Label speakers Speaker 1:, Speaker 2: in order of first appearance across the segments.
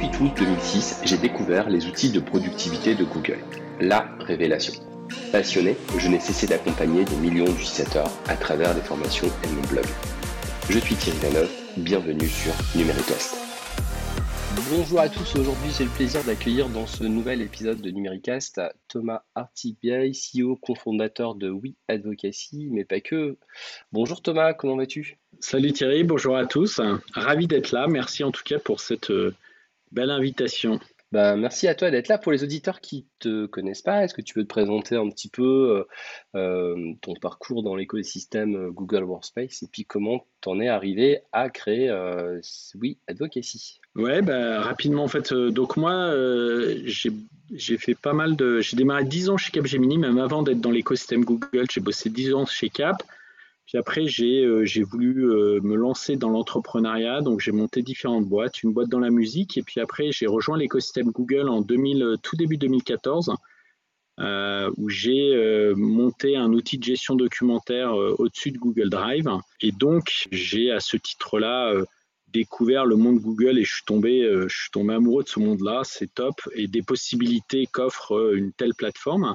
Speaker 1: 28 août 2006, j'ai découvert les outils de productivité de Google. La révélation. Passionné, je n'ai cessé d'accompagner des millions d'utilisateurs à travers des formations et mon blog. Je suis Thierry Lanov, bienvenue sur Numéricast. Bonjour à tous, aujourd'hui j'ai le plaisir d'accueillir dans ce nouvel épisode de Numéricast Thomas Artigbiaï, CEO, cofondateur de We Advocacy, mais pas que. Bonjour Thomas, comment vas-tu?
Speaker 2: Salut Thierry, bonjour à tous. Ravi d'être là, merci en tout cas pour cette euh, belle invitation.
Speaker 1: Ben, merci à toi d'être là. Pour les auditeurs qui ne te connaissent pas, est-ce que tu peux te présenter un petit peu euh, euh, ton parcours dans l'écosystème Google Workspace et puis comment tu en es arrivé à créer Oui Advocacy?
Speaker 2: Ouais, bah, rapidement en fait. donc moi, j'ai fait pas mal de. J'ai démarré 10 ans chez Capgemini, même avant d'être dans l'écosystème Google. J'ai bossé 10 ans chez Cap. Puis après, j'ai euh, voulu euh, me lancer dans l'entrepreneuriat, donc j'ai monté différentes boîtes, une boîte dans la musique, et puis après, j'ai rejoint l'écosystème Google en 2000, euh, tout début 2014, où j'ai monté un outil de gestion documentaire au-dessus de Google Drive. Et donc, j'ai à ce titre-là découvert le monde Google et je suis tombé, je suis tombé amoureux de ce monde-là, c'est top, et des possibilités qu'offre une telle plateforme.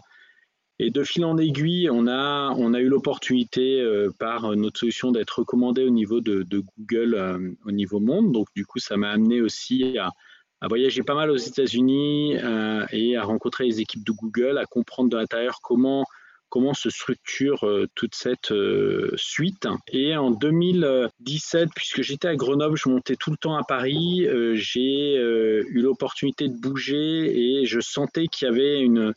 Speaker 2: Et de fil en aiguille, on a, on a eu l'opportunité euh, par notre solution d'être recommandé au niveau de, Google euh, au niveau monde. Donc du coup, ça m'a amené aussi à, voyager pas mal aux États-Unis euh, et à rencontrer les équipes de Google, à comprendre de l'intérieur comment comment se structure toute cette suite. Et en 2017, puisque j'étais à Grenoble, je montais tout le temps à Paris, j'ai eu l'opportunité de bouger et je sentais qu'il y avait une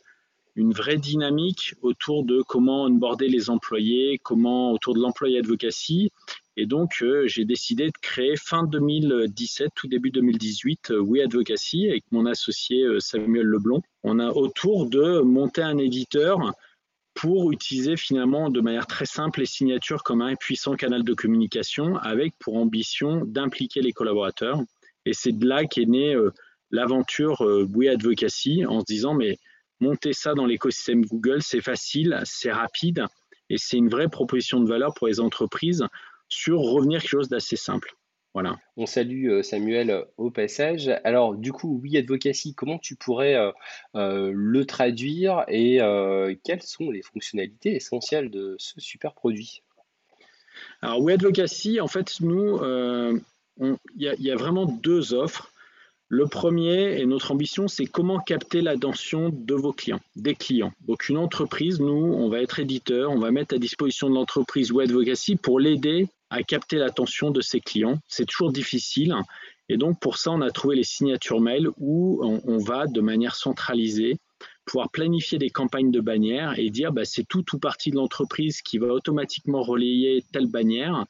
Speaker 2: une vraie dynamique autour de comment onboarder les employés, comment autour de l'employé advocacy. Et donc, euh, j'ai décidé de créer fin 2017, tout début 2018, euh, We Advocacy avec mon associé euh, Samuel Leblond. On a autour de monter un éditeur pour utiliser finalement de manière très simple les signatures comme un puissant canal de communication avec pour ambition d'impliquer les collaborateurs. Et c'est de là qu'est née l'aventure We Advocacy en se disant mais monter ça dans l'écosystème Google, c'est facile, c'est rapide et c'est une vraie proposition de valeur pour les entreprises sur revenir quelque chose d'assez simple. Voilà.
Speaker 1: On salue euh, Samuel au passage. Alors, du coup, oui, advocacy, comment tu pourrais euh, euh, le traduire et quelles sont les fonctionnalités essentielles de ce super produit?
Speaker 2: Alors, oui, advocacy, en fait, nous, il y, a vraiment deux offres. Le premier et notre ambition, c'est comment capter l'attention de vos clients, des clients. Donc une entreprise, nous, on va être éditeur, on va mettre à disposition de l'entreprise ou advocacy pour l'aider à capter l'attention de ses clients. C'est toujours difficile. Et donc pour ça, on a trouvé les signatures mail où on, va de manière centralisée pouvoir planifier des campagnes de bannières et dire bah, c'est tout ou partie de l'entreprise qui va automatiquement relayer telle bannière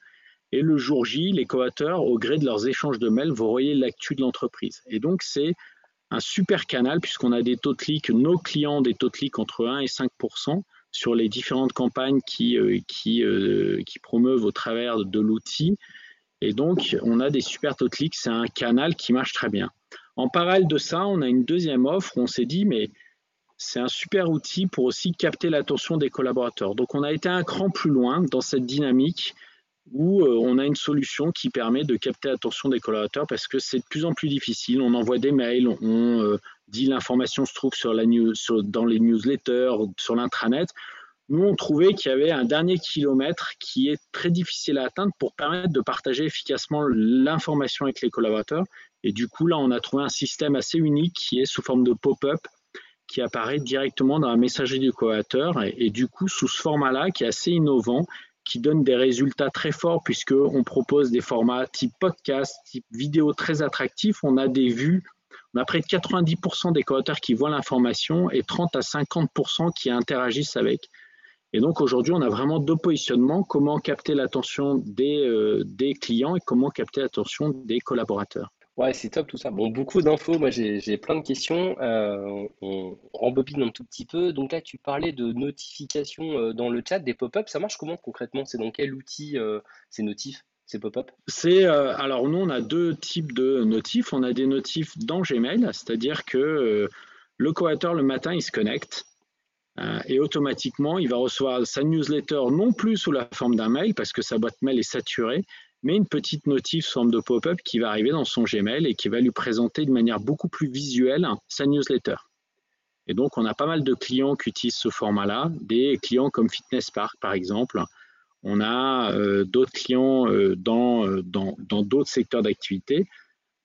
Speaker 2: et le jour J, les coauteurs, au gré de leurs échanges de mails, vont relayer l'actu de l'entreprise. Et donc, c'est un super canal puisqu'on a des taux de clics, nos clients des taux de clics entre 1 et 5 sur les différentes campagnes qui, euh, qui, euh, qui promeuvent au travers de l'outil. Et donc, on a des super taux de clics. C'est un canal qui marche très bien. En parallèle de ça, on a une deuxième offre on s'est dit, mais c'est un super outil pour aussi capter l'attention des collaborateurs. Donc, on a été un cran plus loin dans cette dynamique où euh, on a une solution qui permet de capter l'attention des collaborateurs parce que c'est de plus en plus difficile. On envoie des mails, on euh, dit l'information se trouve dans les newsletters, sur l'intranet. Nous, on trouvait qu'il y avait un dernier kilomètre qui est très difficile à atteindre pour permettre de partager efficacement l'information avec les collaborateurs. Et du coup, là, on a trouvé un système assez unique qui est sous forme de pop-up qui apparaît directement dans la messagerie du collaborateur. Et, du coup, sous ce format-là, qui est assez innovant qui donne des résultats très forts puisqu'on propose des formats type podcast, type vidéo très attractifs. On a des vues, on a près de 90% des coauteurs qui voient l'information et 30 à 50% qui interagissent avec. Et donc aujourd'hui, on a vraiment deux positionnements, comment capter l'attention des, euh, des clients et comment capter l'attention des collaborateurs.
Speaker 1: Ouais, c'est top tout ça. Bon, beaucoup d'infos. Moi, j'ai plein de questions. Euh, on rembobine un tout petit peu. Donc là, tu parlais de notifications euh, dans le chat, des pop-up. Ça marche comment concrètement? C'est dans quel outil euh, ces notifs, ces pop-up
Speaker 2: C'est alors nous, on a deux types de notifs. On a des notifs dans Gmail, c'est-à-dire que le coateur le matin, il se connecte et automatiquement, il va recevoir sa newsletter non plus sous la forme d'un mail parce que sa boîte mail est saturée, mais une petite notif forme de pop-up qui va arriver dans son Gmail et qui va lui présenter de manière beaucoup plus visuelle sa newsletter. Et donc, on a pas mal de clients qui utilisent ce format-là, des clients comme Fitness Park par exemple. On a euh, d'autres clients euh, dans d'autres secteurs d'activité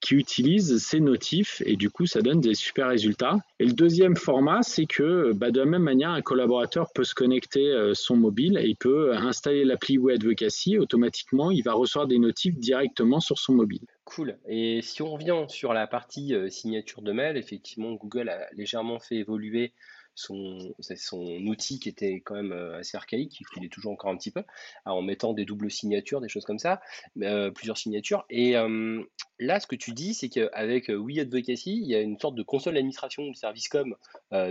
Speaker 2: qui utilisent ces notifs et du coup ça donne des super résultats. Et le deuxième format, c'est que bah, de la même manière, un collaborateur peut se connecter euh, son mobile et il peut installer l'appli Web Advocacy. Automatiquement, il va recevoir des notifs directement sur son mobile.
Speaker 1: Cool. Et si on revient sur la partie euh, signature de mail, effectivement, Google a légèrement fait évoluer son, son outil qui était quand même euh, assez archaïque, il est toujours encore un petit peu, en mettant des doubles signatures, des choses comme ça, euh, plusieurs signatures. Et euh, là, ce que tu dis, c'est qu'avec We Advocacy, il y a une sorte de console d'administration le service comme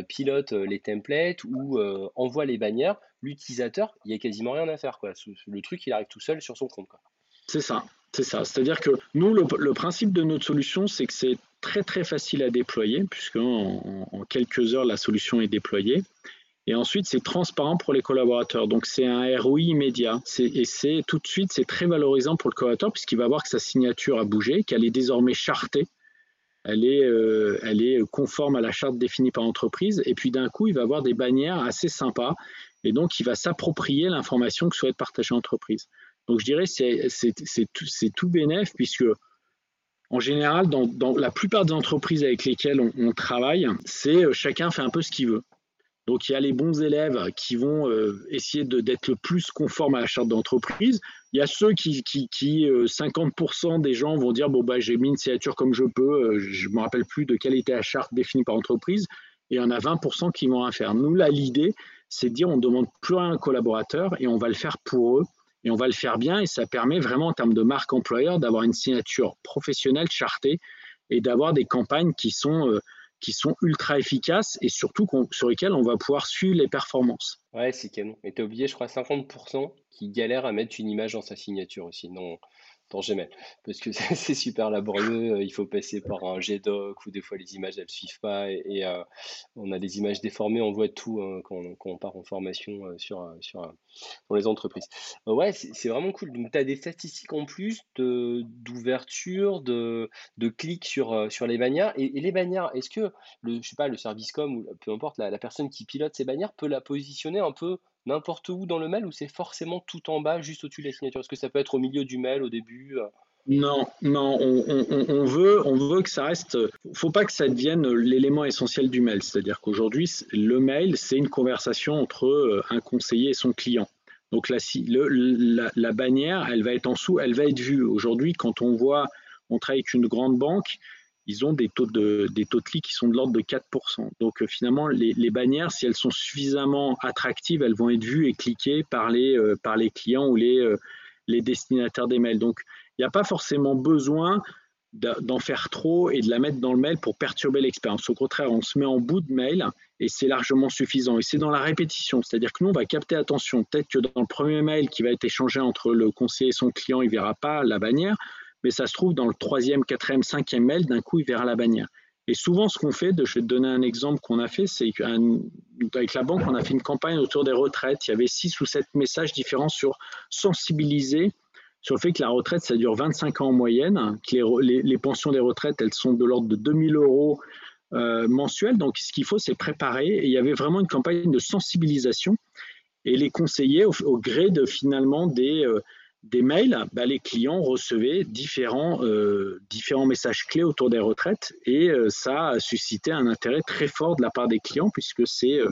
Speaker 1: pilote les templates ou envoie les bannières. L'utilisateur, il n'y a quasiment rien à faire. Quoi. Le truc, il arrive tout seul sur son compte.
Speaker 2: C'est ça. C'est ça. C'est-à-dire que nous, le, principe de notre solution, c'est que c'est très très facile à déployer, puisque en, quelques heures, la solution est déployée. Et ensuite, c'est transparent pour les collaborateurs. Donc, c'est un ROI immédiat. Et c'est tout de suite, c'est très valorisant pour le collaborateur, puisqu'il va voir que sa signature a bougé, qu'elle est désormais chartée. Elle est, euh, elle est conforme à la charte définie par l'entreprise. Et puis, d'un coup, il va avoir des bannières assez sympas. Et donc, il va s'approprier l'information que souhaite partager l'entreprise. Donc je dirais c'est tout, tout bénéf puisque en général, dans, la plupart des entreprises avec lesquelles on, travaille, c'est euh, chacun fait un peu ce qu'il veut. Donc il y a les bons élèves qui vont euh, essayer d'être le plus conforme à la charte d'entreprise. Il y a ceux qui, qui, 50% euh, des gens vont dire bon bah j'ai mis une signature comme je peux, je me rappelle plus de quelle était la charte définie par l'entreprise. Et il y en a 20% qui vont rien faire. Nous là l'idée c'est de dire on demande plus à un collaborateur et on va le faire pour eux et on va le faire bien et ça permet vraiment en termes de marque employeur d'avoir une signature professionnelle chartée et d'avoir des campagnes qui sont, euh, ultra efficaces et surtout sur lesquelles on va pouvoir suivre les performances.
Speaker 1: Ouais, c'est canon. Et tu as oublié, je crois, 50% qui galèrent à mettre une image dans sa signature aussi. Dans Gmail. Parce que c'est super laborieux, euh, il faut passer par un GDoc ou des fois les images elles suivent pas et, euh, on a des images déformées, on voit tout hein, quand, on, part en formation euh, sur, sur, dans les entreprises. ouais, c'est vraiment cool. Donc tu as des statistiques en plus d'ouverture, de, de, clics sur, sur les bannières. Et, les bannières, est-ce que le, je sais pas, le service com ou peu importe, la personne qui pilote ces bannières peut la positionner un peu n'importe où dans le mail ou c'est forcément tout en bas, juste au-dessus de la signature? Est-ce que ça peut être au milieu du mail, au début euh?
Speaker 2: non, non, on, veut, on veut que ça reste. Faut pas que ça devienne l'élément essentiel du mail. C'est-à-dire qu'aujourd'hui, le mail, c'est une conversation entre euh, un conseiller et son client. Donc la, la, la, bannière, elle va être en dessous, elle va être vue. Aujourd'hui, quand on voit, on travaille avec une grande banque, ils ont des taux de, des taux de clics qui sont de l'ordre de 4%. Donc euh, finalement, les, bannières, si elles sont suffisamment attractives, elles vont être vues et cliquées par les, euh, par les clients ou les, euh, les destinataires des mails. Donc il n'y a pas forcément besoin d'en faire trop et de la mettre dans le mail pour perturber l'expérience. Au contraire, on se met en bout de mail et c'est largement suffisant. Et c'est dans la répétition, c'est-à-dire que nous, on va capter attention. Peut-être que dans le premier mail qui va être échangé entre le conseiller et son client, il ne verra pas la bannière, mais ça se trouve dans le troisième, quatrième, cinquième mail, d'un coup, il verra la bannière. Et souvent, ce qu'on fait, je vais te donner un exemple qu'on a fait, c'est qu'avec la banque, on a fait une campagne autour des retraites. Il y avait six ou sept messages différents sur sensibiliser sur le fait que la retraite, ça dure 25 ans en moyenne, que les, pensions des retraites, elles sont de l'ordre de 2000 euros euh, mensuels. Donc, ce qu'il faut, c'est préparer. Et il y avait vraiment une campagne de sensibilisation. Et les conseillers, au, gré de finalement des, euh, des mails, bah, les clients recevaient différents, euh, différents messages clés autour des retraites et euh, ça a suscité un intérêt très fort de la part des clients puisque c'est euh,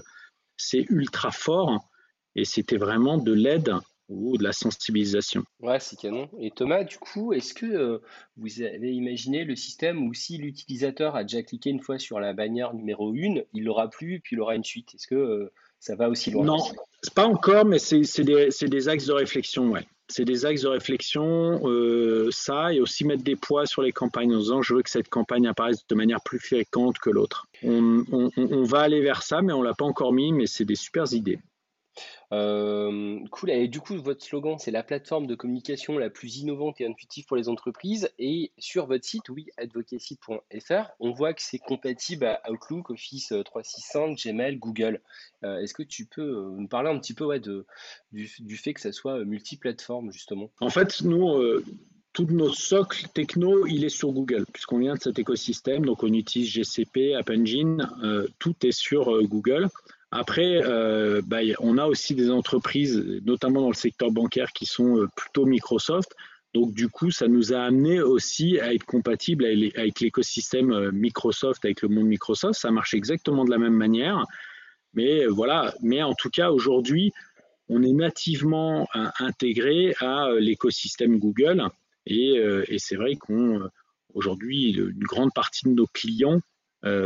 Speaker 2: c'est ultra fort et c'était vraiment de l'aide ou de la sensibilisation.
Speaker 1: Ouais, c'est canon. Et Thomas, du coup, est-ce que vous avez imaginé le système où si l'utilisateur a déjà cliqué une fois sur la bannière numéro 1, il l'aura plus puis il aura une suite? Est-ce que ça va aussi loin
Speaker 2: Non, pas encore, mais c'est des, des, axes de réflexion, ouais c'est des axes de réflexion, euh, ça, et aussi mettre des poids sur les campagnes en disant je veux que cette campagne apparaisse de manière plus fréquente que l'autre. On, va aller vers ça, mais on ne l'a pas encore mis, mais c'est des super idées.
Speaker 1: Euh, cool. Et du coup, votre slogan, c'est la plateforme de communication la plus innovante et intuitive pour les entreprises. Et sur votre site, oui, advocacy.fr, on voit que c'est compatible à Outlook, Office 365, Gmail, Google. Euh, est-ce que tu peux euh, nous parler un petit peu de, du, fait que ça soit multiplateforme, justement?
Speaker 2: En fait, nous, tout notre socle techno, il est sur Google, puisqu'on vient de cet écosystème. Donc, on utilise GCP, App Engine, tout est sur Google. Après, euh, bah, on a aussi des entreprises, notamment dans le secteur bancaire, qui sont euh, plutôt Microsoft. Donc, du coup, ça nous a amené aussi à être compatible avec l'écosystème euh, Microsoft, avec le monde Microsoft. Ça marche exactement de la même manière. Mais voilà, mais en tout cas, aujourd'hui, on est nativement intégré à l'écosystème Google. Et, c'est vrai qu'aujourd'hui, une grande partie de nos clients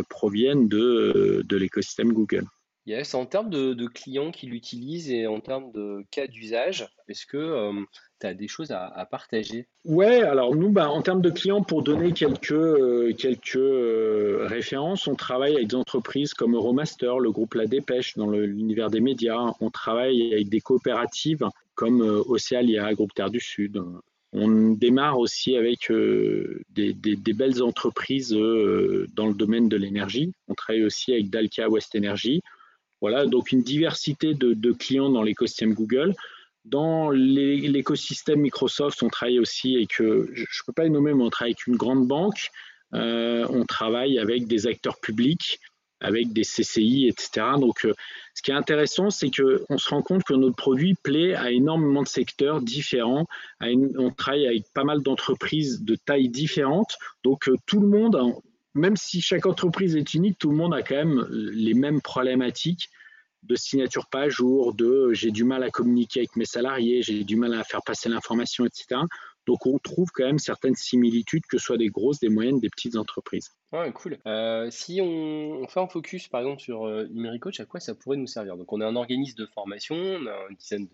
Speaker 2: proviennent de l'écosystème Google.
Speaker 1: Yes, en termes de, clients qui l'utilisent et en termes de cas d'usage, est-ce que euh, tu as des choses à, partager?
Speaker 2: Ouais, alors nous, bah, en termes de clients, pour donner quelques, euh, quelques euh, références, on travaille avec des entreprises comme Euromaster, le groupe La Dépêche dans l'univers des médias. On travaille avec des coopératives comme Océalia, groupe Terre du Sud. On démarre aussi avec des, des, belles entreprises dans le domaine de l'énergie. On travaille aussi avec Dalkia West Energy. Voilà, donc une diversité de, clients dans l'écosystème Google. Dans l'écosystème Microsoft, on travaille aussi avec, je ne peux pas les nommer, mais on travaille avec une grande banque. Euh, on travaille avec des acteurs publics, avec des CCI, etc. Donc, euh, ce qui est intéressant, c'est qu'on se rend compte que notre produit plaît à énormément de secteurs différents. on travaille avec pas mal d'entreprises de tailles différentes. Donc, euh, tout le monde, même si chaque entreprise est unique, tout le monde a quand même les mêmes problématiques de signature pas à jour, de j'ai du mal à communiquer avec mes salariés, j'ai du mal à faire passer l'information, etc. Donc on trouve quand même certaines similitudes, que ce soit des grosses, des moyennes, des petites entreprises.
Speaker 1: Ouais, cool. Euh, si on, fait un focus par exemple sur euh, à quoi ça pourrait nous servir? Donc on est un organisme de formation, on a une dizaine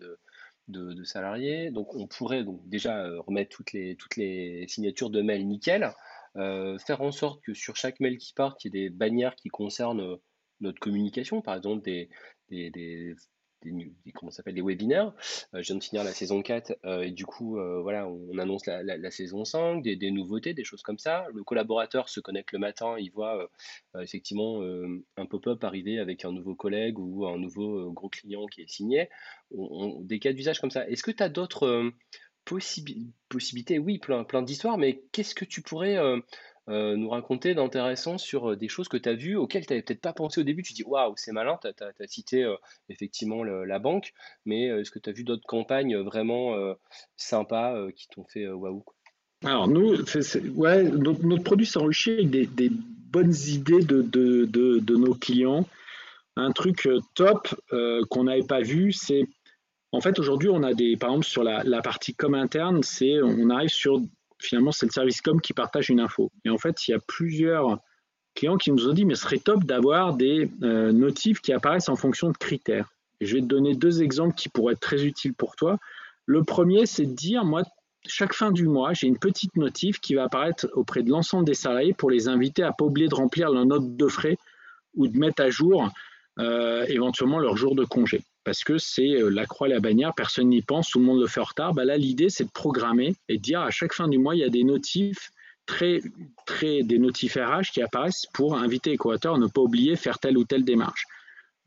Speaker 1: de, salariés, donc on pourrait donc déjà euh, remettre toutes les, toutes les signatures de mail nickel. Euh, faire en sorte que sur chaque mail qui part, il y ait des bannières qui concernent euh, notre communication, par exemple des, des, s'appelle, des webinaires. Euh, je viens de finir la saison 4 et du coup, voilà, on annonce la, saison 5, des, des, nouveautés, des choses comme ça. Le collaborateur se connecte le matin, il voit effectivement un pop-up arriver avec un nouveau collègue ou un nouveau gros client qui est signé. des cas d'usage comme ça. Est-ce que tu as d'autres possibilités, oui, plein, plein d'histoires, mais qu'est-ce que tu pourrais euh, euh, nous raconter d'intéressant sur euh, des choses que tu as vues, auxquelles tu n'avais peut-être pas pensé au début? Tu dis, waouh, c'est malin, tu as, cité effectivement la banque, mais est-ce que tu as vu d'autres campagnes vraiment sympas qui t'ont fait waouh
Speaker 2: alors nous, ouais, notre, produit s'enrichit avec des, bonnes idées de, nos clients. Un truc top qu'on n'avait pas vu, c'est en fait, aujourd'hui, on a des, par exemple, sur la, partie com interne, c'est, on arrive sur, finalement, c'est le service com qui partage une info. Et en fait, il y a plusieurs clients qui nous ont dit, mais ce serait top d'avoir des euh, notifs qui apparaissent en fonction de critères. Je vais te donner deux exemples qui pourraient être très utiles pour toi. Le premier, c'est de dire, moi, chaque fin du mois, j'ai une petite notif qui va apparaître auprès de l'ensemble des salariés pour les inviter à ne pas oublier de remplir leur note de frais ou de mettre à jour euh, éventuellement leur jour de congé parce que c'est euh, la croix et la bannière, personne n'y pense, tout le monde le fait en retard. Bah là, l'idée, c'est de programmer et de dire à chaque fin du mois, il y a des notifs très, très, des notifs RH qui apparaissent pour inviter coauteurs à ne pas oublier faire telle ou telle démarche.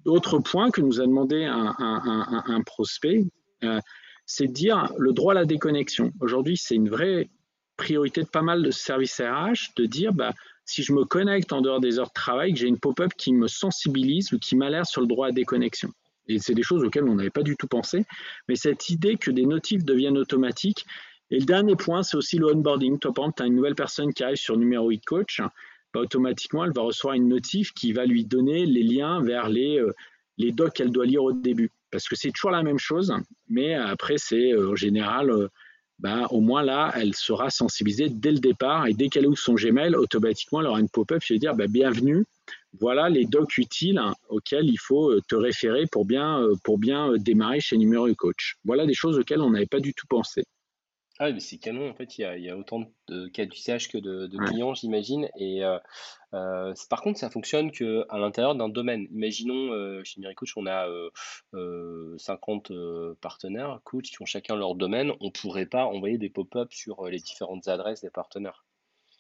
Speaker 2: Autre point que nous a demandé un, prospect, euh, c'est de dire le droit à la déconnexion. Aujourd'hui, c'est une vraie priorité de pas mal de services RH de dire bah, si je me connecte en dehors des heures de travail, que j'ai une pop-up qui me sensibilise ou qui m'alerte sur le droit à déconnexion. Et c'est des choses auxquelles on n'avait pas du tout pensé. Mais cette idée que des notifs deviennent automatiques. Et le dernier point, c'est aussi le onboarding. Toi, par exemple, tu as une nouvelle personne qui arrive sur numéro e coach, bah, automatiquement, elle va recevoir une notif qui va lui donner les liens vers les, euh, les docs qu'elle doit lire au début. Parce que c'est toujours la même chose, mais après, c'est euh, en général, euh, bah, au moins là, elle sera sensibilisée dès le départ et dès qu'elle ouvre son Gmail, automatiquement, elle aura une pop-up qui va dire bah, Bienvenue, voilà les docs utiles auxquels il faut euh, te référer pour bien, euh, pour bien euh, démarrer chez Numéro Coach. Voilà des choses auxquelles on n'avait pas du tout pensé.
Speaker 1: Ah, mais c'est canon. En fait, il y a, il y a autant de cas d'usage que de, de clients, j'imagine. Et euh, euh, par contre, ça fonctionne que à l'intérieur d'un domaine. Imaginons, euh, chez Miricoach, on a euh, euh, 50 euh, partenaires coach qui ont chacun leur domaine. On pourrait pas envoyer des pop-up sur les différentes adresses des partenaires.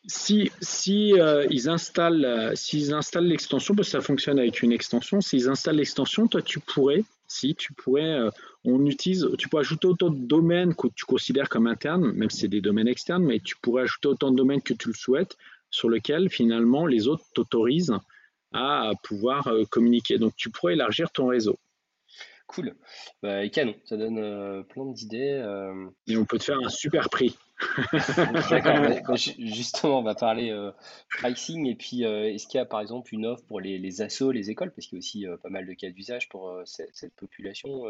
Speaker 2: Si, si euh, ils installent, euh, s'ils installent l'extension, parce que ça fonctionne avec une extension, s'ils installent l'extension, toi tu pourrais, si tu pourrais, euh, on utilise, tu peux ajouter autant de domaines que tu considères comme internes, même si c'est des domaines externes, mais tu pourrais ajouter autant de domaines que tu le souhaites, sur lesquels finalement les autres t'autorisent à pouvoir communiquer. Donc tu pourrais élargir ton réseau.
Speaker 1: Cool. Bah, canon. Ça donne plein d'idées.
Speaker 2: Et on peut te faire un super prix.
Speaker 1: Justement, on va parler euh, pricing. Et puis, euh, est-ce qu'il y a par exemple une offre pour les, les assos, les écoles? Parce qu'il y a aussi euh, pas mal de cas d'usage pour cette, population.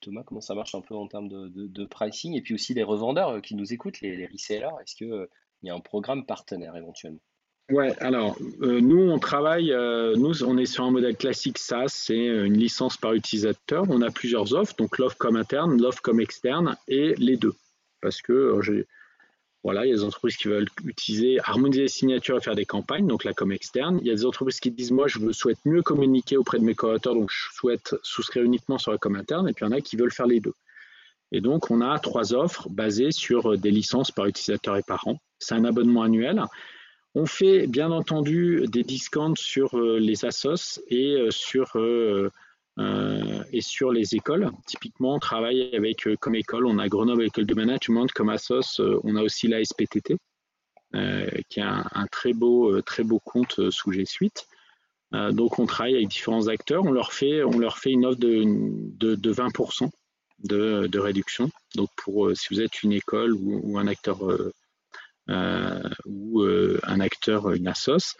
Speaker 1: Thomas, comment ça marche un peu en termes de, pricing? Et puis aussi les revendeurs qui nous écoutent, les, resellers. Est-ce que, euh, il y a un programme partenaire éventuellement?
Speaker 2: Ouais, alors nous on travaille, nous on est sur un modèle classique SaaS, c'est une licence par utilisateur. On a plusieurs offres, donc l'offre comme interne, l'offre comme externe et les deux. Parce que euh, voilà, il y a des entreprises qui veulent utiliser, harmoniser les signatures et faire des campagnes, donc là comme externe. Il y a des entreprises qui disent moi je veux, souhaite mieux communiquer auprès de mes collaborateurs, donc je souhaite souscrire uniquement sur la com interne, et puis il y en a qui veulent faire les deux. Et donc on a trois offres basées sur euh, des licences par utilisateur et par an. C'est un abonnement annuel. On fait bien entendu des discounts sur euh, les assos et sur, euh, et sur les écoles. Typiquement, on travaille avec euh, comme école, on a Grenoble École de Management, comme assos, euh, on a aussi la SPTT, qui est un, très, beau, très beau compte sous G Suite. Euh, donc on travaille avec différents acteurs, on leur fait, on leur fait une offre de, de, de 20% de, réduction. Donc pour, si vous êtes une école ou, un acteur ou un acteur, une assos.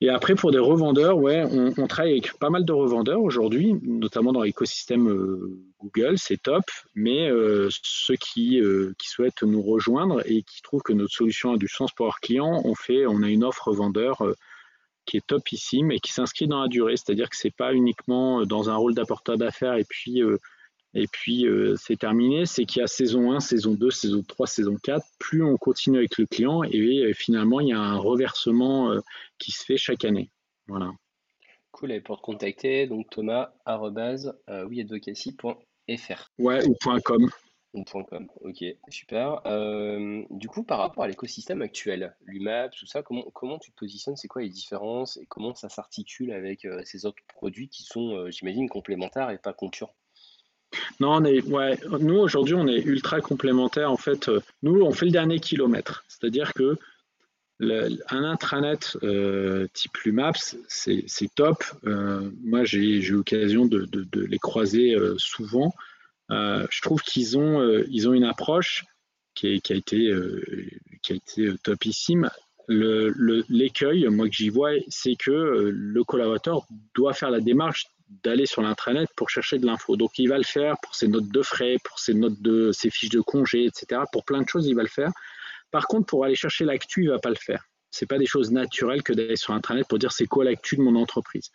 Speaker 2: Et après, pour des revendeurs, ouais, on, travaille avec pas mal de revendeurs aujourd'hui, notamment dans l'écosystème euh, Google, c'est top. Mais euh, ceux qui, euh, qui souhaitent nous rejoindre et qui trouvent que notre solution a du sens pour leurs clients, on fait, on a une offre vendeur qui est topissime et qui s'inscrit dans la durée. C'est-à-dire que c'est pas uniquement dans un rôle d'apporteur d'affaires et puis et puis euh, c'est terminé, c'est qu'il y a saison 1, saison 2, saison 3, saison 4. Plus on continue avec le client et euh, finalement il y a un reversement euh, qui se fait chaque année. Voilà.
Speaker 1: Cool. Et pour te contacter, donc Thomas, arrobase, euh.
Speaker 2: Ouais, ou .com.
Speaker 1: Ou .com. Ok, super. Du coup, par rapport à l'écosystème actuel, l'UMAP, tout ça, comment, comment tu te positionnes? C'est quoi les différences? Et comment ça s'articule avec ces autres produits qui sont, j'imagine, complémentaires et pas concurrents?
Speaker 2: Non, on est, ouais, nous aujourd'hui on est ultra complémentaires. En fait, euh, nous on fait le dernier kilomètre. C'est-à-dire que un intranet euh, type Lumaps, c'est top. Euh, moi j'ai eu l'occasion de, les croiser souvent. Je trouve qu'ils ont, ils ont une approche qui, a été, qui a été topissime. L'écueil, moi que j'y vois, c'est que le collaborateur doit faire la démarche d'aller sur l'intranet pour chercher de l'info. Donc il va le faire pour ses notes de frais, pour ses notes de ses fiches de congé, etc. Pour plein de choses, il va le faire. Par contre, pour aller chercher l'actu, il va pas le faire. C'est pas des choses naturelles que d'aller sur intranet pour dire c'est quoi l'actu de mon entreprise.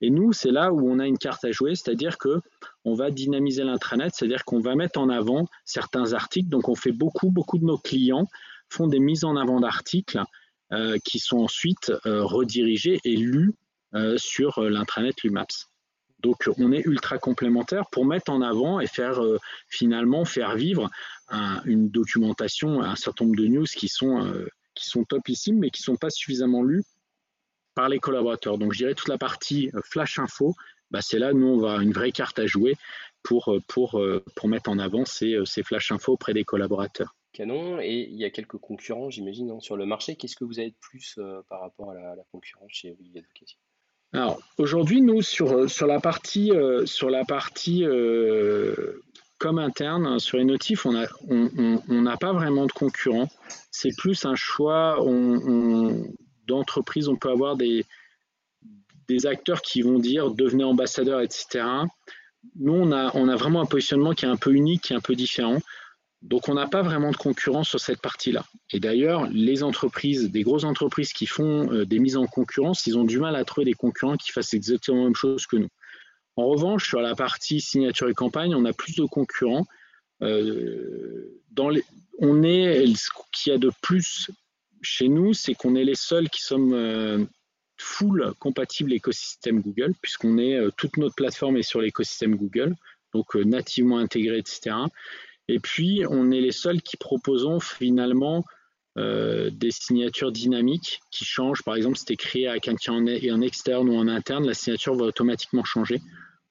Speaker 2: Et nous, c'est là où on a une carte à jouer, c'est-à-dire que on va dynamiser l'intranet, c'est-à-dire qu'on va mettre en avant certains articles. Donc on fait beaucoup, beaucoup de nos clients font des mises en avant d'articles euh, qui sont ensuite euh, redirigés et lus euh, sur l'intranet Lumaps. Donc on est ultra complémentaires pour mettre en avant et faire euh, finalement faire vivre un- une documentation, un certain nombre de news qui sont, euh, qui mais qui ne sont pas suffisamment lues par les collaborateurs. Donc je dirais toute la partie euh, flash info, bah, c'est là nous on va une vraie carte à jouer pour, euh, mettre en avant ces, flash info auprès des collaborateurs.
Speaker 1: Canon. Et il y a quelques concurrents, j'imagine, hein, sur le marché. Qu'est-ce que vous avez de plus par rapport à la, concurrence chez We Advocacy?
Speaker 2: Alors aujourd'hui, nous sur, sur la partie, euh, sur la partie euh, comme interne, sur les notifs, on n'a on, on, pas vraiment de concurrents. C'est plus un choix d'entreprise. On peut avoir des, des acteurs qui vont dire devenez ambassadeur, etc. Nous, on a, on a vraiment un positionnement qui est un peu unique, qui est un peu différent. Donc, on n'a pas vraiment de concurrence sur cette partie-là. Et d'ailleurs, les entreprises, des grosses entreprises qui font euh, des mises en concurrence, ils ont du mal à trouver des concurrents qui fassent exactement la même chose que nous. En revanche, sur la partie signature et campagne, on a plus de concurrents. les, on est, ce qu'il y a de plus chez nous, c'est qu'on est les seuls qui sommes full compatible écosystème Google, puisqu'on est toute notre plateforme est sur l'écosystème Google, donc nativement intégré, etc. Et puis, on est les seuls qui proposons finalement euh, des signatures dynamiques qui changent. Par exemple, si tu créé avec quelqu'un en, externe ou en interne, la signature va automatiquement changer.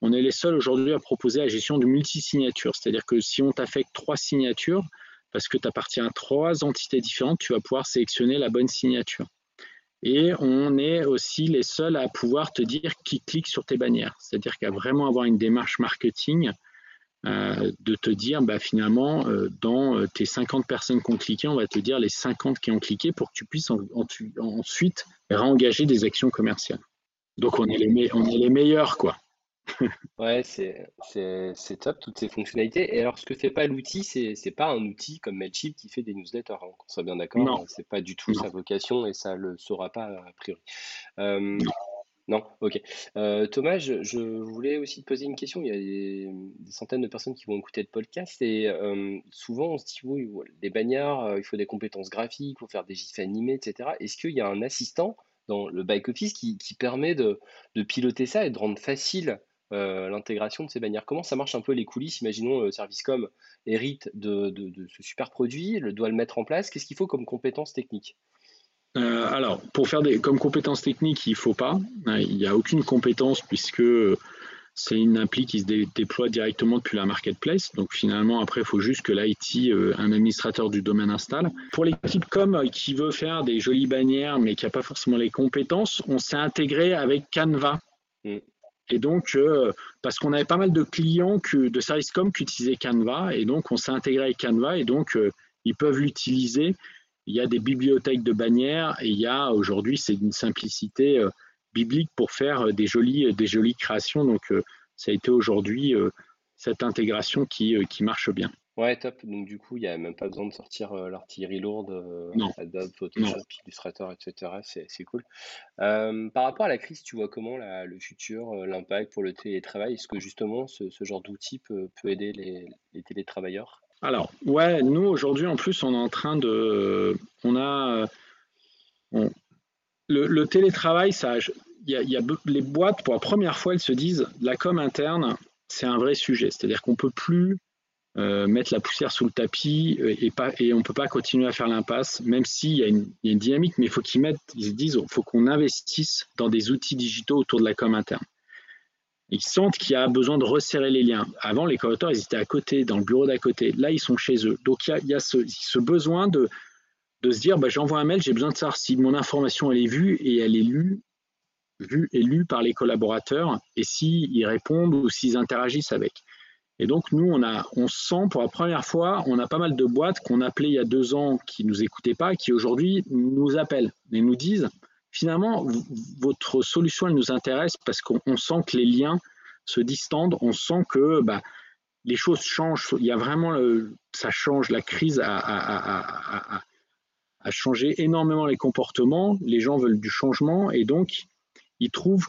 Speaker 2: On est les seuls aujourd'hui à proposer la gestion de multi-signatures. C'est-à-dire que si on t'affecte trois signatures, parce que tu appartiens à trois entités différentes, tu vas pouvoir sélectionner la bonne signature. Et on est aussi les seuls à pouvoir te dire qui clique sur tes bannières. C'est-à-dire qu'à vraiment avoir une démarche marketing euh, de te dire bah, finalement euh, dans euh, tes 50 personnes qui ont cliqué, on va te dire les 50 qui ont cliqué pour que tu puisses ensuite réengager des actions commerciales. Donc on est les, on est les meilleurs quoi.
Speaker 1: ouais, c'est top toutes ces fonctionnalités. Et alors ce que fait pas l'outil, c'est pas un outil comme Mailchimp qui fait des newsletters, hein, qu'on soit bien d'accord. Hein, c'est pas du tout sa vocation et ça le saura pas a priori. Non, ok. Euh, Thomas, je, voulais aussi te poser une question. Il y a des, centaines de personnes qui vont écouter le podcast et euh, souvent on se dit, oui, des bagnards, euh, il faut des compétences graphiques, pour faire des gifs animés, etc. Est-ce qu'il y a un assistant dans le back office qui, permet de, piloter ça et de rendre facile l'intégration de ces bannières Comment ça marche un peu les coulisses? Imaginons Servicecom hérite de, ce super produit, le doit le mettre en place. Qu'est-ce qu'il faut comme compétences techniques?
Speaker 2: Euh, alors, pour faire des, comme compétences techniques, il ne faut pas. Euh, il n'y a aucune compétence puisque c'est une appli qui se déploie directement depuis la marketplace. Donc finalement, après, il faut juste que l'IT, euh, un administrateur du domaine installe. Pour l'équipe com qui veut faire des jolies bannières mais qui n'a pas forcément les compétences, on s'est intégré avec Canva. Mm. Et donc, parce qu'on avait pas mal de clients que, de services com qui utilisaient Canva, et donc on s'est intégré avec Canva, et donc ils peuvent l'utiliser il y a des bibliothèques de bannières et il y a aujourd'hui, c'est d'une simplicité euh, biblique pour faire euh, des jolies, des jolies créations. Donc, euh, ça a été aujourd'hui cette intégration qui, qui marche bien.
Speaker 1: Ouais, top. Donc, du coup, il n'y a même pas besoin de sortir l'artillerie lourde, Adobe, Photoshop, Illustrator, etc. C'est cool. par rapport à la crise, tu vois comment le futur, l'impact pour le télétravail? Est-ce que justement ce, genre d'outil peut, aider les, les télétravailleurs?
Speaker 2: Alors, ouais, nous aujourd'hui en plus, on est en train de. On a. le, télétravail, ça. Il y, a, les boîtes, pour la première fois, elles se disent la com interne, c'est un vrai sujet. C'est-à-dire qu'on ne peut plus euh, mettre la poussière sous le tapis euh, et, pas, et on ne peut pas continuer à faire l'impasse, même s'il y, a une dynamique, mais il faut qu'ils mettent, ils se disent, faut qu'on investisse dans des outils digitaux autour de la com interne ils sentent qu'il y a besoin de resserrer les liens. Avant, les collaborateurs, ils étaient à côté, dans le bureau d'à côté. Là, ils sont chez eux. Donc, il y a, ce, besoin de, se dire, bah, j'envoie un mail, j'ai besoin de savoir si mon information, elle est vue et elle est lue, vue et lue par les collaborateurs, et s'ils répondent ou s'ils interagissent avec. Et donc, nous, on, on sent pour la première fois, on a pas mal de boîtes qu'on appelait il y a deux ans qui ne nous écoutaient pas, qui aujourd'hui nous appellent et nous disent, finalement, votre solution, elle nous intéresse parce qu'on sent que les liens se distendent, on sent que bah, les choses changent. Il y a vraiment, ça change. La crise a, changé énormément les comportements. Les gens veulent du changement et donc ils trouvent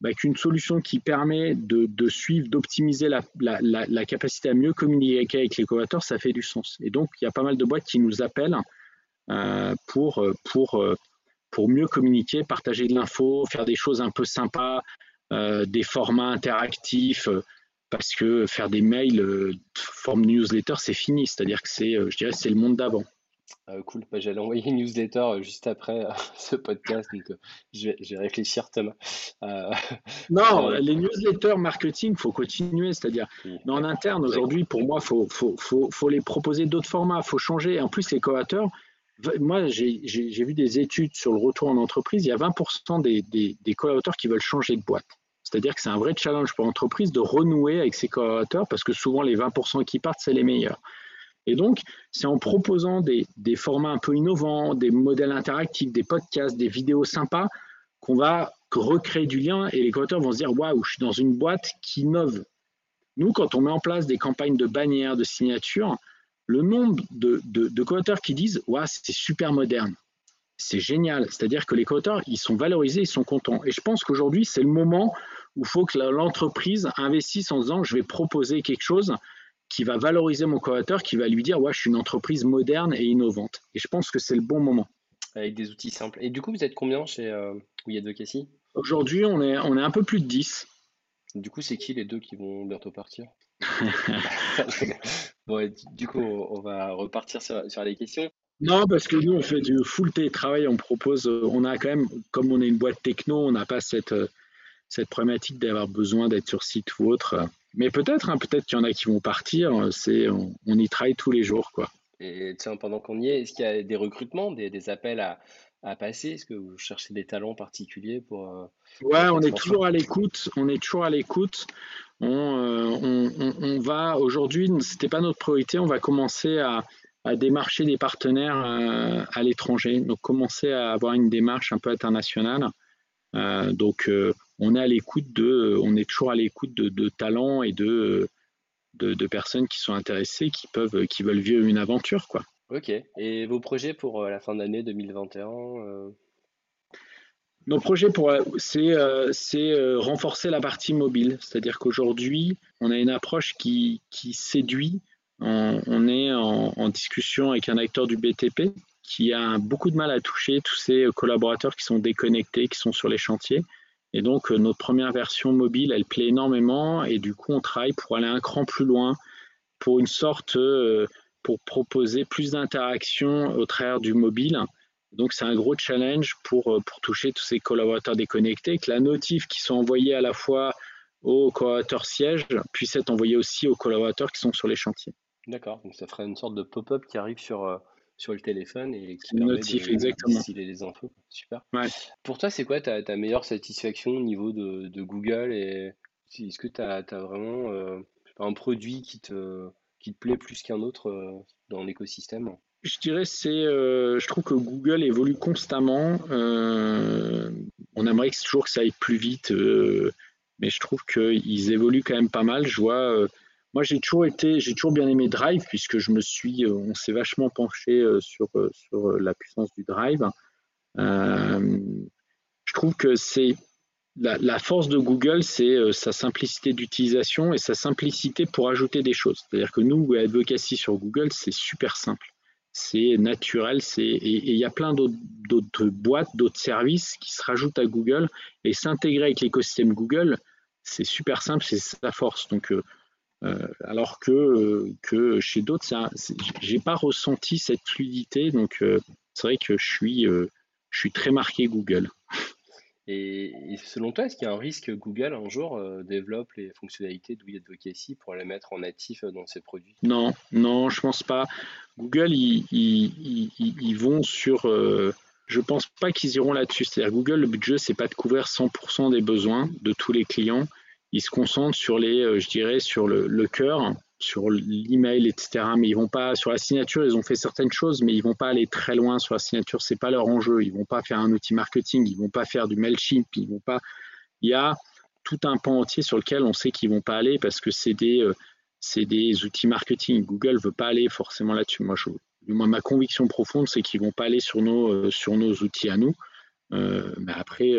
Speaker 2: bah, qu'une solution qui permet de, suivre, d'optimiser la, capacité à mieux communiquer avec les collaborateurs, ça fait du sens. Et donc, il y a pas mal de boîtes qui nous appellent euh, pour, pour pour mieux communiquer, partager de l'info, faire des choses un peu sympas, euh, des formats interactifs, euh, parce que faire des mails euh, forme newsletter, c'est fini. C'est-à-dire que c'est, je dirais, c'est le monde d'avant.
Speaker 1: cool, bah, j'allais envoyer une newsletter juste après ce podcast, donc je, vais, réfléchir Thomas.
Speaker 2: non, les newsletters marketing, il faut continuer, c'est-à-dire, mais en interne, aujourd'hui, pour moi, il faut, faut, faut, faut, les proposer d'autres formats, il faut changer. En plus, les coateurs, moi, j'ai vu des études sur le retour en entreprise. Il y a 20% des, collaborateurs qui veulent changer de boîte. C'est-à-dire que c'est un vrai challenge pour l'entreprise de renouer avec ses collaborateurs parce que souvent les 20% qui partent, c'est les meilleurs. Et donc, c'est en proposant des, des, formats un peu innovants, des modèles interactifs, des podcasts, des vidéos sympas, qu'on va recréer du lien et les collaborateurs vont se dire Waouh, je suis dans une boîte qui innove. Nous, quand on met en place des campagnes de bannières, de signatures, le nombre de, de, qui disent ouais, c'est super moderne, c'est génial. C'est-à-dire que les co ils sont valorisés, ils sont contents. Et je pense qu'aujourd'hui, c'est le moment où il faut que l'entreprise investisse en disant je vais proposer quelque chose qui va valoriser mon collaborateur, qui va lui dire ouais, je suis une entreprise moderne et innovante. Et je pense que c'est le bon moment.
Speaker 1: Avec des outils simples. Et du coup, vous êtes combien chez euh, We Advocacy?
Speaker 2: Aujourd'hui, on est, on est un peu plus de 10.
Speaker 1: Du coup, c'est qui les deux qui vont bientôt partir? Bon, du coup, on va repartir sur, sur, les questions.
Speaker 2: Non, parce que nous, on fait du full télétravail. On propose, on a quand même, comme on est une boîte techno, on n'a pas cette, cette problématique d'avoir besoin d'être sur site ou autre. Mais peut-être, hein, peut-être qu'il y en a qui vont partir. C'est, on, y travaille tous les jours, quoi.
Speaker 1: Et tiens, pendant qu'on y est, est-ce qu'il y a des recrutements, des, des appels à, à passer? Est-ce que vous cherchez des talents particuliers pour euh,
Speaker 2: Ouais, on est toujours à l'écoute. On est toujours à l'écoute. On, euh, on, on, va aujourd'hui, c'était pas notre priorité. On va commencer à, à démarcher des partenaires euh, à l'étranger. Donc commencer à avoir une démarche un peu internationale. donc on est à l'écoute de, on est toujours à l'écoute de, de talents et de, de, de personnes qui sont intéressées, qui peuvent, qui veulent vivre une aventure, quoi.
Speaker 1: Ok. Et vos projets pour euh, la fin d'année 2021 euh?
Speaker 2: Nos projets, pour, c'est, euh, c'est renforcer la partie mobile. C'est-à-dire qu'aujourd'hui, on a une approche qui, qui séduit. On, est en, en, discussion avec un acteur du BTP qui a beaucoup de mal à toucher tous ces collaborateurs qui sont déconnectés, qui sont sur les chantiers. Et donc, notre première version mobile, elle plaît énormément. Et du coup, on travaille pour aller un cran plus loin, pour une sorte pour proposer plus d'interactions au travers du mobile. Donc c'est un gros challenge pour, euh, pour toucher tous ces collaborateurs déconnectés, que la notif qui sont envoyés à la fois aux collaborateurs sièges puisse être envoyée aussi aux collaborateurs qui sont sur les chantiers.
Speaker 1: D'accord, donc ça ferait une sorte de pop-up qui arrive sur, euh, sur le téléphone et qui
Speaker 2: permet notif, de, exactement.
Speaker 1: les infos. Super. Pour toi, c'est quoi ta, ta, meilleure satisfaction au niveau de, de Google et Est-ce que tu as, as, vraiment euh, un produit qui te qui te plaît plus qu'un autre euh, dans l'écosystème
Speaker 2: je dirais c'est, euh, je trouve que Google évolue constamment. Euh, on aimerait que toujours que ça aille plus vite, mais je trouve qu'ils évoluent quand même pas mal. Je vois, moi j'ai toujours été, j'ai toujours bien aimé Drive puisque je me suis, on s'est vachement penché sur sur la puissance du Drive. je trouve que c'est la, force de Google, c'est euh, sa simplicité d'utilisation et sa simplicité pour ajouter des choses. C'est-à-dire que nous, Advocacy sur Google, c'est super simple. C'est naturel, et il y a plein d'autres boîtes, d'autres services qui se rajoutent à Google et s'intégrer avec l'écosystème Google, c'est super simple, c'est sa force. Euh, euh, alors que, chez d'autres, j'ai pas ressenti cette fluidité. Donc, c'est vrai que je suis très marqué Google.
Speaker 1: Et, selon toi, est-ce qu'il y a un risque que Google un jour euh, développe les fonctionnalités de Advocacy pour les mettre en natif euh, dans ses produits?
Speaker 2: Non, non, je pense pas. Google, ils, vont sur. Euh, je pense pas qu'ils iront là-dessus. C'est-à-dire Google, le budget, c'est pas de couvrir 100% des besoins de tous les clients. Ils se concentrent sur les, je dirais, sur le cœur sur l'email, etc. Mais ils vont pas sur la signature, ils ont fait certaines choses, mais ils vont pas aller très loin sur la signature. C'est pas leur enjeu. Ils vont pas faire un outil marketing, ils vont pas faire du Mailchimp, ils vont pas. Il y a tout un pan entier sur lequel on sait qu'ils vont pas aller parce que c'est des euh, c'est des outils marketing. Google veut pas aller forcément là-dessus. Moi, je, moi, ma conviction profonde, c'est qu'ils vont pas aller sur nos euh, sur nos outils à nous. Euh, mais après,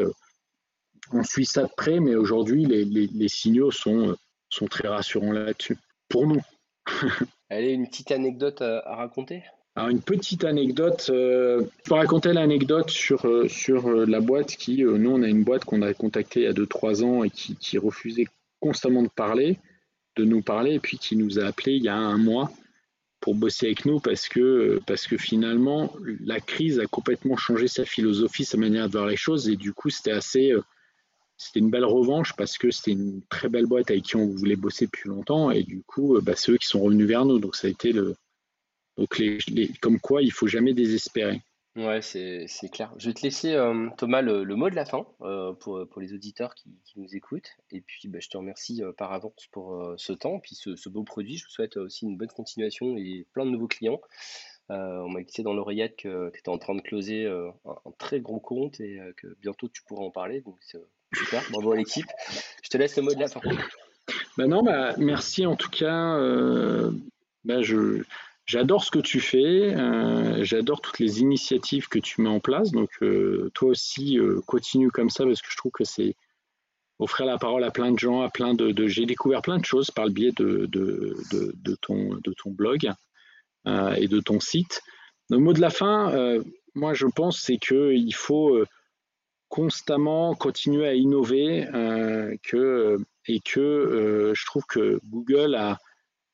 Speaker 2: on suit ça de près, mais aujourd'hui, les, les, les signaux sont sont très rassurants là-dessus pour nous.
Speaker 1: Allez, une petite anecdote à, raconter?
Speaker 2: Alors une petite anecdote, euh, je peux raconter l'anecdote sur, euh, sur euh, la boîte qui, nous on a une boîte qu'on a contactée il y a 2-3 ans et qui, qui, refusait constamment de parler, de nous parler, et puis qui nous a appelé il y a un mois pour bosser avec nous parce que, parce que finalement la crise a complètement changé sa philosophie, sa manière de voir les choses, et du coup c'était assez c'était une belle revanche parce que c'était une très belle boîte avec qui on voulait bosser depuis longtemps et du coup, euh, bah, c'est eux qui sont revenus vers nous. Donc ça a été le. Donc les, comme quoi, il faut jamais désespérer.
Speaker 1: Ouais, c'est clair. Je vais te laisser, euh, Thomas, le, mot de la fin euh, pour, pour, les auditeurs qui, nous écoutent. Et puis, bah, je te remercie par avance pour ce temps, puis ce, ce, beau produit. Je vous souhaite aussi une bonne continuation et plein de nouveaux clients. on m'a glissé dans l'oreillette que tu étais en train de closer un, un, très gros compte et que bientôt tu pourras en parler. Donc, Super, bravo à l'équipe. Je te laisse le mot de la fin.
Speaker 2: Ben non, bah, merci en tout cas. Euh, bah, je, j'adore ce que tu fais. Euh, j'adore toutes les initiatives que tu mets en place. Donc, euh, toi aussi, continue comme ça parce que je trouve que c'est, offrir la parole à plein de gens, à plein de, j'ai découvert plein de choses par le biais de, de, ton, de ton blog et de ton site. Le mot de la fin, moi je pense, c'est qu'il faut constamment continuer à innover que, et que je trouve que Google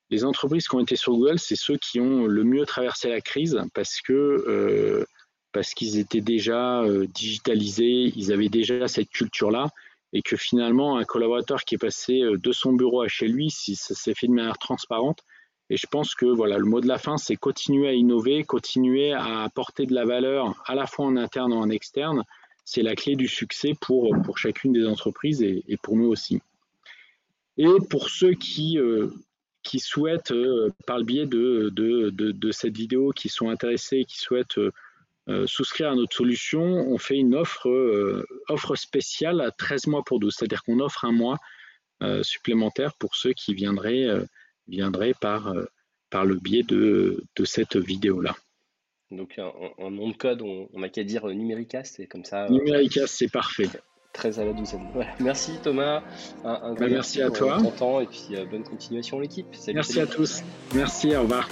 Speaker 2: les entreprises qui ont été sur Google, c'est ceux qui ont le mieux traversé la crise parce que euh, parce qu'ils étaient déjà euh, digitalisés, ils avaient déjà cette culture-là, et que finalement un collaborateur qui est passé euh, de son bureau à chez lui, si ça s'est fait de manière transparente. Et je pense que voilà, le mot de la fin, c'est continuer à innover, continuer à apporter de la valeur à la fois en interne et en externe. C'est la clé du succès pour, chacune des entreprises et, pour nous aussi. Et pour ceux qui qui souhaitent, euh, par le biais de, cette vidéo, qui sont intéressés, qui souhaitent euh, euh, souscrire à notre solution, on fait une offre, offre spéciale à 13 mois pour 12, c'est-à-dire qu'on offre un mois supplémentaire pour ceux qui viendraient, par, le biais de, de cette vidéo-là.
Speaker 1: Donc en, nom de code, on n'a qu'à dire Numéricas, c'est comme ça.
Speaker 2: Numéricas, c'est parfait.
Speaker 1: 13 à la douzaine. Merci Thomas.
Speaker 2: Un, bah, merci, à toi.
Speaker 1: Temps et puis euh, bonne continuation l'équipe.
Speaker 2: Merci à tous. Merci, au revoir.